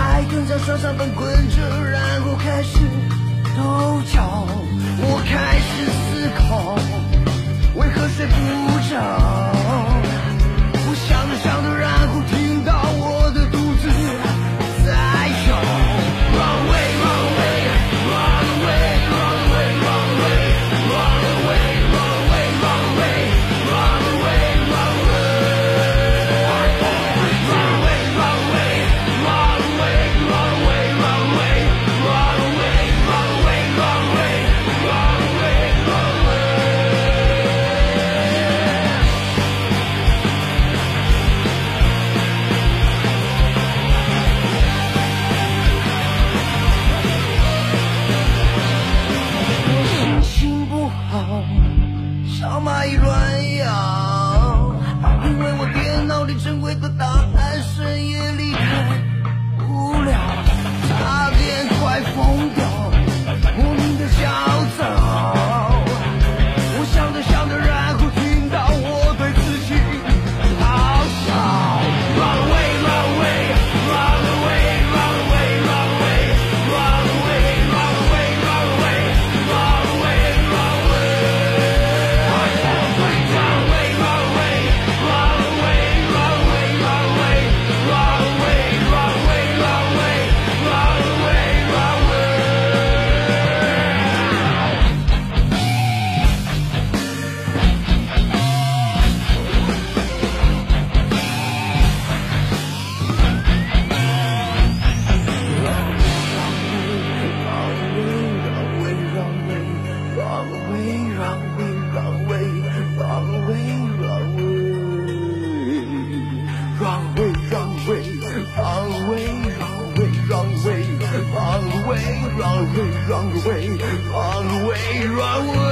还蹲在床上翻滚着，然后开始抖脚，我开始思考，为何睡不着。小蚂蚁乱咬因为我电脑里珍贵的大 run away run away run away run away